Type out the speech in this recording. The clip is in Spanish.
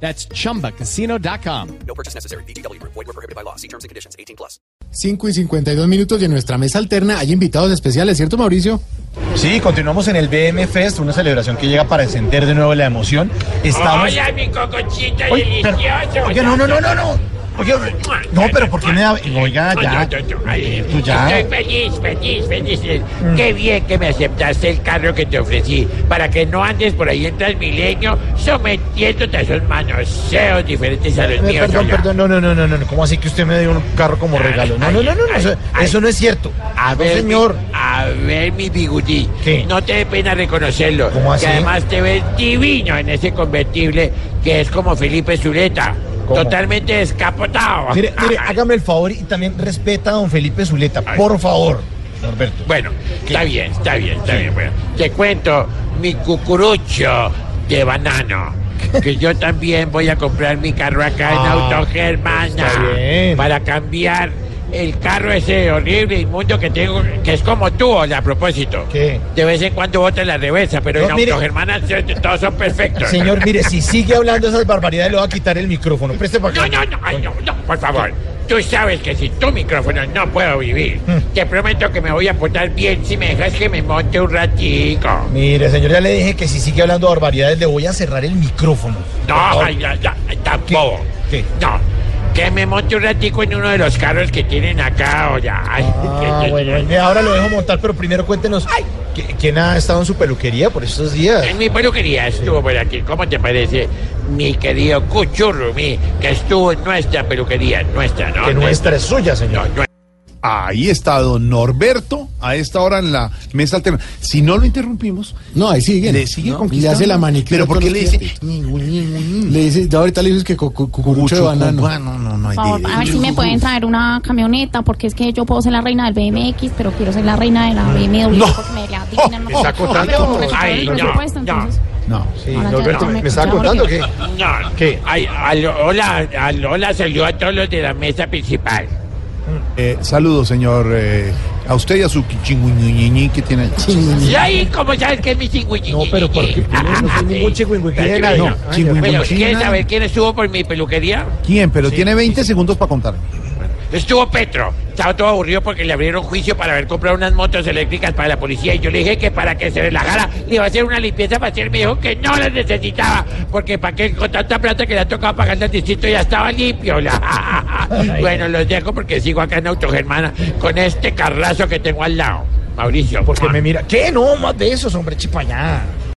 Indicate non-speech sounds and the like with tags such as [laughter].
That's chumbacasino.com. No purchase necessary. BGW. Void were prohibited by law. See terms and conditions. 18 plus. 5 y 52 minutos y en nuestra mesa alterna hay invitados especiales, ¿cierto Mauricio? Sí, continuamos en el BM Fest, una celebración que llega para encender de nuevo la emoción. Estamos. Hola, mi cocochito Oye, pero- delicioso. oye, no, no, no, no, no. Oye, no, pero ¿por qué me da.? Oiga, ya. Ay, yo, yo, ay, Tú ya. Estoy feliz, feliz, feliz. Qué bien que me aceptaste el carro que te ofrecí para que no andes por ahí en Transmilenio sometiéndote a esos manoseos diferentes a los Eh, míos. Perdón, perdón, no, no, no, no, no. ¿Cómo así que usted me dio un carro como regalo? No, no, no, no, no, eso, no es cierto. A ver, señor. Mi, a ver, mi bigudí. No te dé pena reconocerlo. ¿Cómo así? Que además te ves divino en ese convertible que es como Felipe Zuleta. ¿Cómo? Totalmente descapotado. Mire, mire, hágame el favor y también respeta a don Felipe Zuleta, por favor, Norberto. Bueno, está bien, está bien, está bien. Bueno, te cuento mi cucurucho de banano. [laughs] Que yo también voy a comprar mi carro acá en Ah, Autogermana. está bien. Para cambiar el carro ese horrible, inmundo que tengo, que es como tú, a propósito. ¿Qué? De vez en cuando bota la reversa, pero No, en mire. Todos son perfectos. Señor, mire, [laughs] si sigue hablando esas barbaridades, le voy a quitar el micrófono. Preste para No, acá. no, no, ay, no, no, por favor. Tú sabes que sin tu micrófono no puedo vivir. Mm. Te prometo que me voy a portar bien si me dejas que me monte un ratico. Mire, señor, ya le dije que si sigue hablando barbaridades, le voy a cerrar el micrófono. No, ay, ya, ya, tampoco. ¿Qué? No, que me monte un ratico en uno de los carros que tienen acá o ya. Ay, Ah, que- bueno, ahora lo dejo montar, pero primero cuéntenos, ¿qui- ¿quién ha estado en su peluquería por estos días? En mi peluquería estuvo por aquí. ¿Cómo te parece mi querido Cuchurrumi que estuvo en nuestra peluquería? Nuestra, ¿no? Que nuestra es suya, señor. no, Ahí está don Norberto a esta hora en la mesa alterna. Si no lo interrumpimos, No, ahí siguen. le sigue ¿no? conquistando. Le hace la manicura. Pero ¿por qué le dice? Le dice, ya ahorita le dices que cu- cu- cucurucho de banano. No, no, no favor, a ver si me pueden traer una camioneta, porque es que yo puedo ser la reina del BMX, pero quiero ser la reina de la BMW, No. porque me la dignan me está contando. Ay, no, no. No. Sí, Norberto, ¿me, ya, contando que no. ¿Qué? Ay, al- hola, al- hola, salió a todos los de la mesa principal. Eh, saludos, señor. A usted y a su chingüñuñiñi que tiene ahí. Y ahí, ¿cómo sabes que es mi chingüiñi? No, pero porque yo no soy ningún nadie. No. ¿quieres saber quién estuvo por mi peluquería? ¿Quién? Pero tiene 20 segundos para contar. Estuvo Petro. Estaba todo aburrido porque le abrieron juicio para haber comprado unas motos eléctricas para la policía. Y yo le dije que para que se relajara le iba a hacer una limpieza facial. Me dijo que no las necesitaba. Porque para qué con tanta plata que le ha tocado pagar al distrito ya estaba limpio. la- [laughs] bueno, los dejo porque sigo acá en Autogermana con este carrazo que tengo al lado. Mauricio, Porque me mira. ¿Qué? No, más de esos, hombre, chipa allá.